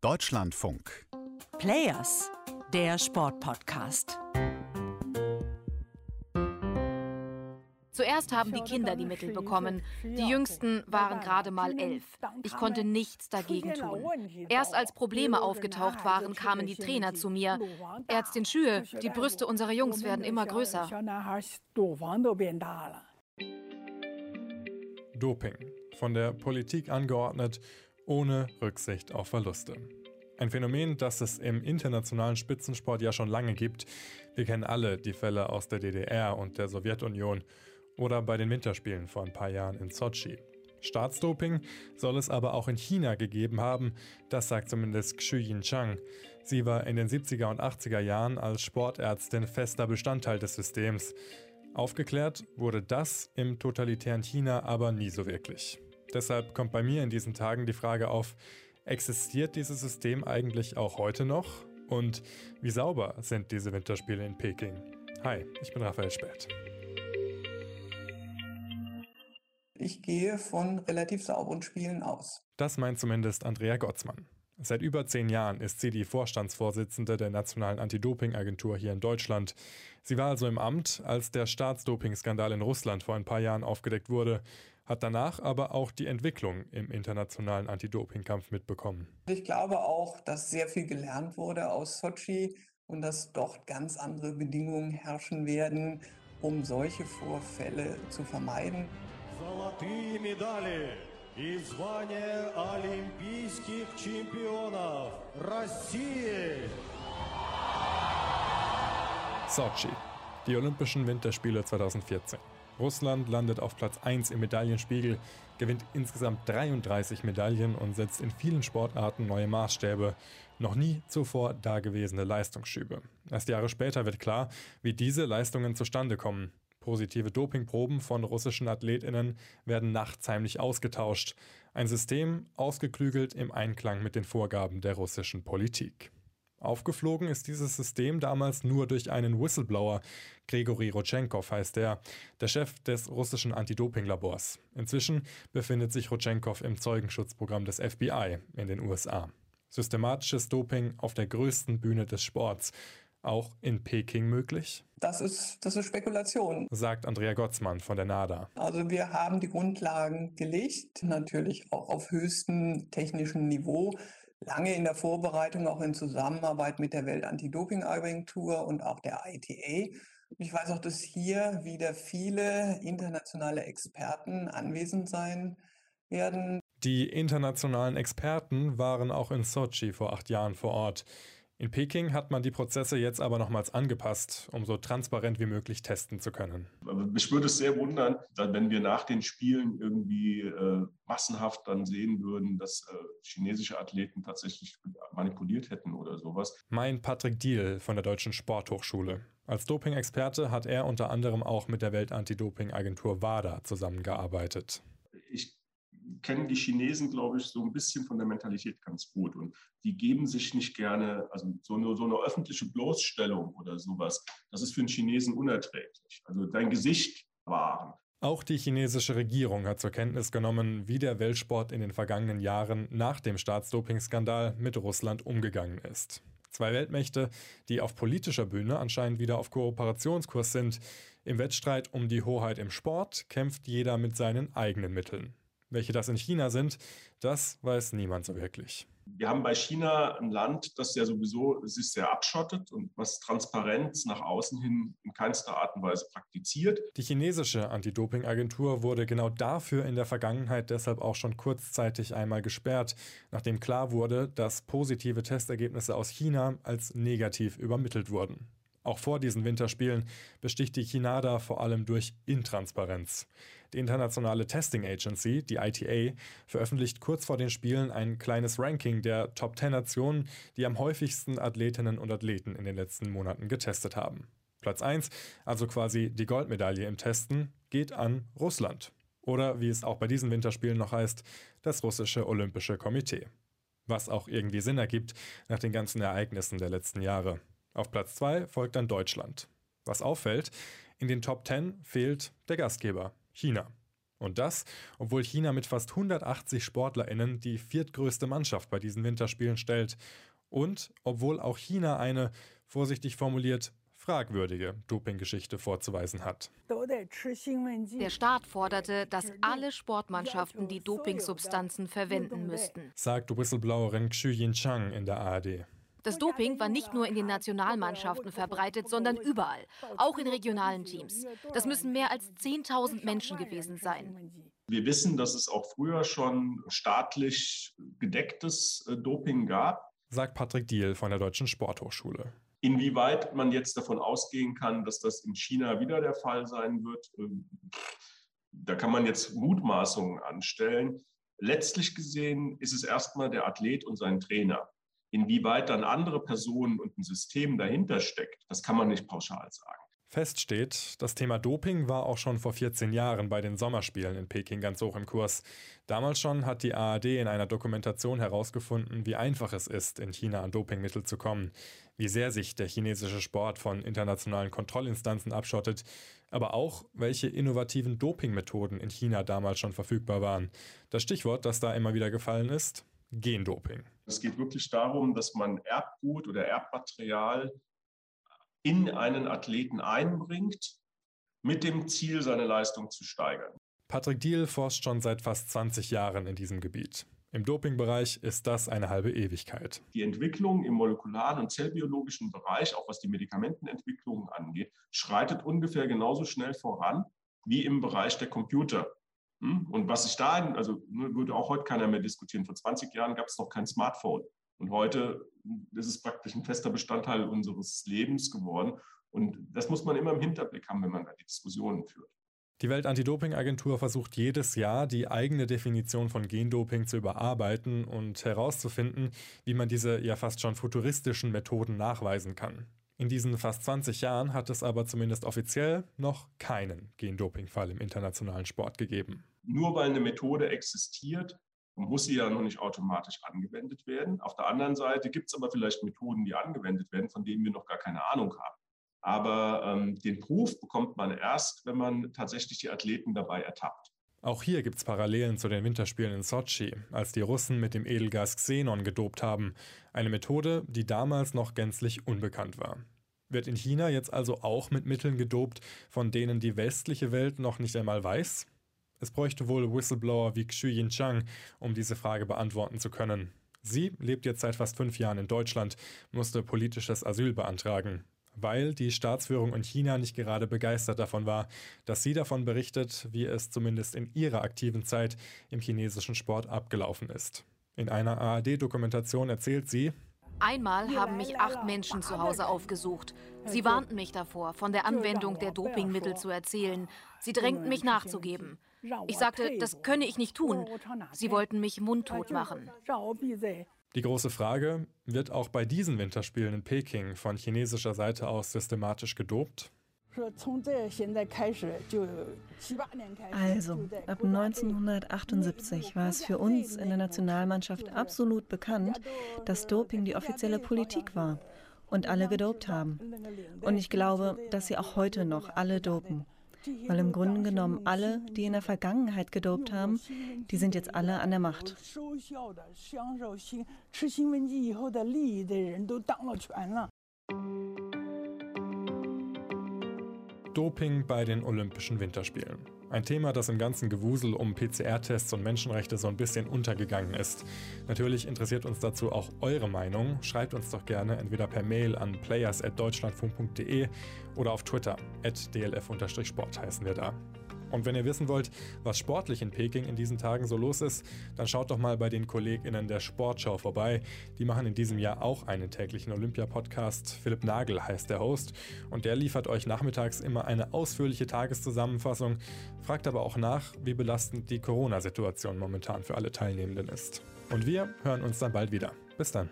Deutschlandfunk. Players, der Sportpodcast. Zuerst haben die Kinder die Mittel bekommen. Die Jüngsten waren gerade mal elf. Ich konnte nichts dagegen tun. Erst als Probleme aufgetaucht waren, kamen die Trainer zu mir. Ärztin Schühe, die Brüste unserer Jungs werden immer größer. Doping. Von der Politik angeordnet, ohne Rücksicht auf Verluste. Ein Phänomen, das es im internationalen Spitzensport ja schon lange gibt. Wir kennen alle die Fälle aus der DDR und der Sowjetunion oder bei den Winterspielen vor ein paar Jahren in Sochi. Staatsdoping soll es aber auch in China gegeben haben, das sagt zumindest Xu Yinchang. Sie war in den 70er und 80er Jahren als Sportärztin fester Bestandteil des Systems. Aufgeklärt wurde das im totalitären China aber nie so wirklich. Deshalb kommt bei mir in diesen Tagen die Frage auf, existiert dieses System eigentlich auch heute noch? Und wie sauber sind diese Winterspiele in Peking? Hi, ich bin Raphael Spät. Ich gehe von relativ sauberen Spielen aus. Das meint zumindest Andrea Gottsmann. Seit über zehn Jahren ist sie die Vorstandsvorsitzende der Nationalen Anti-Doping-Agentur hier in Deutschland. Sie war also im Amt, als der Staatsdoping-Skandal in Russland vor ein paar Jahren aufgedeckt wurde, hat danach aber auch die Entwicklung im internationalen Anti-Doping-Kampf mitbekommen. Ich glaube auch, dass sehr viel gelernt wurde aus Sochi und dass dort ganz andere Bedingungen herrschen werden, um solche Vorfälle zu vermeiden. Золотые медали и звание олимпийских чемпионов России. Sochi, die Olympischen Winterspiele 2014. Russland landet auf Platz 1 im Medaillenspiegel, gewinnt insgesamt 33 Medaillen und setzt in vielen Sportarten neue Maßstäbe. Noch nie zuvor dagewesene Leistungsschübe. Erst Jahre später wird klar, wie diese Leistungen zustande kommen. Positive Dopingproben von russischen Athletinnen werden nachts heimlich ausgetauscht. Ein System ausgeklügelt im Einklang mit den Vorgaben der russischen Politik. Aufgeflogen ist dieses System damals nur durch einen Whistleblower. Grigori Rodchenkov heißt er, der Chef des russischen Anti-Doping-Labors. Inzwischen befindet sich Rodchenkov im Zeugenschutzprogramm des FBI in den USA. Systematisches Doping auf der größten Bühne des Sports auch in Peking möglich? Das ist, das ist Spekulation. Sagt Andrea Gottsmann von der NADA. Also wir haben die Grundlagen gelegt, natürlich auch auf höchstem technischen Niveau, lange in der Vorbereitung, auch in Zusammenarbeit mit der Welt-Anti-Doping-Agentur und auch der ITA. Ich weiß auch, dass hier wieder viele internationale Experten anwesend sein werden. Die internationalen Experten waren auch in Sochi vor acht Jahren vor Ort. In Peking hat man die Prozesse jetzt aber nochmals angepasst, um so transparent wie möglich testen zu können. Mich würde es sehr wundern, wenn wir nach den Spielen irgendwie äh, massenhaft dann sehen würden, dass äh, chinesische Athleten tatsächlich manipuliert hätten oder sowas. Mein Patrick Diel von der Deutschen Sporthochschule. Als Doping-Experte hat er unter anderem auch mit der Welt-Anti-Doping-Agentur WADA zusammengearbeitet. Kennen die Chinesen, glaube ich, so ein bisschen von der Mentalität ganz gut. Und die geben sich nicht gerne, also so eine, so eine öffentliche Bloßstellung oder sowas, das ist für einen Chinesen unerträglich. Also dein Gesicht wahren. Auch die chinesische Regierung hat zur Kenntnis genommen, wie der Weltsport in den vergangenen Jahren nach dem Staatsdoping-Skandal mit Russland umgegangen ist. Zwei Weltmächte, die auf politischer Bühne anscheinend wieder auf Kooperationskurs sind. Im Wettstreit um die Hoheit im Sport kämpft jeder mit seinen eigenen Mitteln. Welche das in China sind, das weiß niemand so wirklich. Wir haben bei China ein Land, das ja sowieso sich sehr abschottet und was Transparenz nach außen hin in keinster Art und Weise praktiziert. Die chinesische Anti-Doping-Agentur wurde genau dafür in der Vergangenheit deshalb auch schon kurzzeitig einmal gesperrt, nachdem klar wurde, dass positive Testergebnisse aus China als negativ übermittelt wurden. Auch vor diesen Winterspielen besticht die Chinada vor allem durch Intransparenz. Die internationale Testing Agency, die ITA, veröffentlicht kurz vor den Spielen ein kleines Ranking der Top 10 Nationen, die am häufigsten Athletinnen und Athleten in den letzten Monaten getestet haben. Platz 1, also quasi die Goldmedaille im Testen, geht an Russland. Oder wie es auch bei diesen Winterspielen noch heißt, das russische Olympische Komitee. Was auch irgendwie Sinn ergibt nach den ganzen Ereignissen der letzten Jahre. Auf Platz 2 folgt dann Deutschland. Was auffällt, in den Top 10 fehlt der Gastgeber, China. Und das, obwohl China mit fast 180 SportlerInnen die viertgrößte Mannschaft bei diesen Winterspielen stellt. Und obwohl auch China eine, vorsichtig formuliert, fragwürdige Dopinggeschichte vorzuweisen hat. Der Staat forderte, dass alle Sportmannschaften die Dopingsubstanzen verwenden müssten, sagt Whistleblowerin Xu Yinchang in der ARD. Das Doping war nicht nur in den Nationalmannschaften verbreitet, sondern überall, auch in regionalen Teams. Das müssen mehr als 10.000 Menschen gewesen sein. Wir wissen, dass es auch früher schon staatlich gedecktes äh, Doping gab, sagt Patrick Diel von der Deutschen Sporthochschule. Inwieweit man jetzt davon ausgehen kann, dass das in China wieder der Fall sein wird, ähm, da kann man jetzt Mutmaßungen anstellen. Letztlich gesehen ist es erstmal der Athlet und sein Trainer. Inwieweit dann andere Personen und ein System dahinter steckt, das kann man nicht pauschal sagen. Fest steht, das Thema Doping war auch schon vor 14 Jahren bei den Sommerspielen in Peking ganz hoch im Kurs. Damals schon hat die ARD in einer Dokumentation herausgefunden, wie einfach es ist, in China an Dopingmittel zu kommen, wie sehr sich der chinesische Sport von internationalen Kontrollinstanzen abschottet, aber auch, welche innovativen Dopingmethoden in China damals schon verfügbar waren. Das Stichwort, das da immer wieder gefallen ist, Gendoping. Es geht wirklich darum, dass man Erbgut oder Erbmaterial in einen Athleten einbringt, mit dem Ziel, seine Leistung zu steigern. Patrick Diel forscht schon seit fast 20 Jahren in diesem Gebiet. Im Dopingbereich ist das eine halbe Ewigkeit. Die Entwicklung im molekularen und zellbiologischen Bereich, auch was die Medikamentenentwicklung angeht, schreitet ungefähr genauso schnell voran wie im Bereich der Computer. Hm? Und was ich da, also ne, würde auch heute keiner mehr diskutieren. Vor 20 Jahren gab es noch kein Smartphone. Und heute ist es praktisch ein fester Bestandteil unseres Lebens geworden. Und das muss man immer im Hinterblick haben, wenn man da die Diskussionen führt. Die Weltantidoping-Agentur versucht jedes Jahr, die eigene Definition von Gendoping zu überarbeiten und herauszufinden, wie man diese ja fast schon futuristischen Methoden nachweisen kann. In diesen fast 20 Jahren hat es aber zumindest offiziell noch keinen Gendoping-Fall im internationalen Sport gegeben. Nur weil eine Methode existiert, muss sie ja noch nicht automatisch angewendet werden. Auf der anderen Seite gibt es aber vielleicht Methoden, die angewendet werden, von denen wir noch gar keine Ahnung haben. Aber ähm, den Proof bekommt man erst, wenn man tatsächlich die Athleten dabei ertappt. Auch hier gibt es Parallelen zu den Winterspielen in Sochi, als die Russen mit dem Edelgas Xenon gedopt haben. Eine Methode, die damals noch gänzlich unbekannt war. Wird in China jetzt also auch mit Mitteln gedopt, von denen die westliche Welt noch nicht einmal weiß? Es bräuchte wohl Whistleblower wie Xu Yinchang, um diese Frage beantworten zu können. Sie lebt jetzt seit fast fünf Jahren in Deutschland, musste politisches Asyl beantragen weil die Staatsführung in China nicht gerade begeistert davon war, dass sie davon berichtet, wie es zumindest in ihrer aktiven Zeit im chinesischen Sport abgelaufen ist. In einer ARD-Dokumentation erzählt sie, Einmal haben mich acht Menschen zu Hause aufgesucht. Sie warnten mich davor, von der Anwendung der Dopingmittel zu erzählen. Sie drängten mich nachzugeben. Ich sagte, das könne ich nicht tun. Sie wollten mich mundtot machen. Die große Frage, wird auch bei diesen Winterspielen in Peking von chinesischer Seite aus systematisch gedopt? Also, ab 1978 war es für uns in der Nationalmannschaft absolut bekannt, dass Doping die offizielle Politik war und alle gedopt haben. Und ich glaube, dass sie auch heute noch alle dopen. Weil im Grunde genommen alle, die in der Vergangenheit gedopt haben, die sind jetzt alle an der Macht. Doping bei den Olympischen Winterspielen. Ein Thema, das im ganzen Gewusel um PCR-Tests und Menschenrechte so ein bisschen untergegangen ist. Natürlich interessiert uns dazu auch eure Meinung. Schreibt uns doch gerne entweder per Mail an players.deutschlandfunk.de oder auf Twitter. dlf-sport heißen wir da. Und wenn ihr wissen wollt, was sportlich in Peking in diesen Tagen so los ist, dann schaut doch mal bei den KollegInnen der Sportschau vorbei. Die machen in diesem Jahr auch einen täglichen Olympia-Podcast. Philipp Nagel heißt der Host und der liefert euch nachmittags immer eine ausführliche Tageszusammenfassung, fragt aber auch nach, wie belastend die Corona-Situation momentan für alle Teilnehmenden ist. Und wir hören uns dann bald wieder. Bis dann.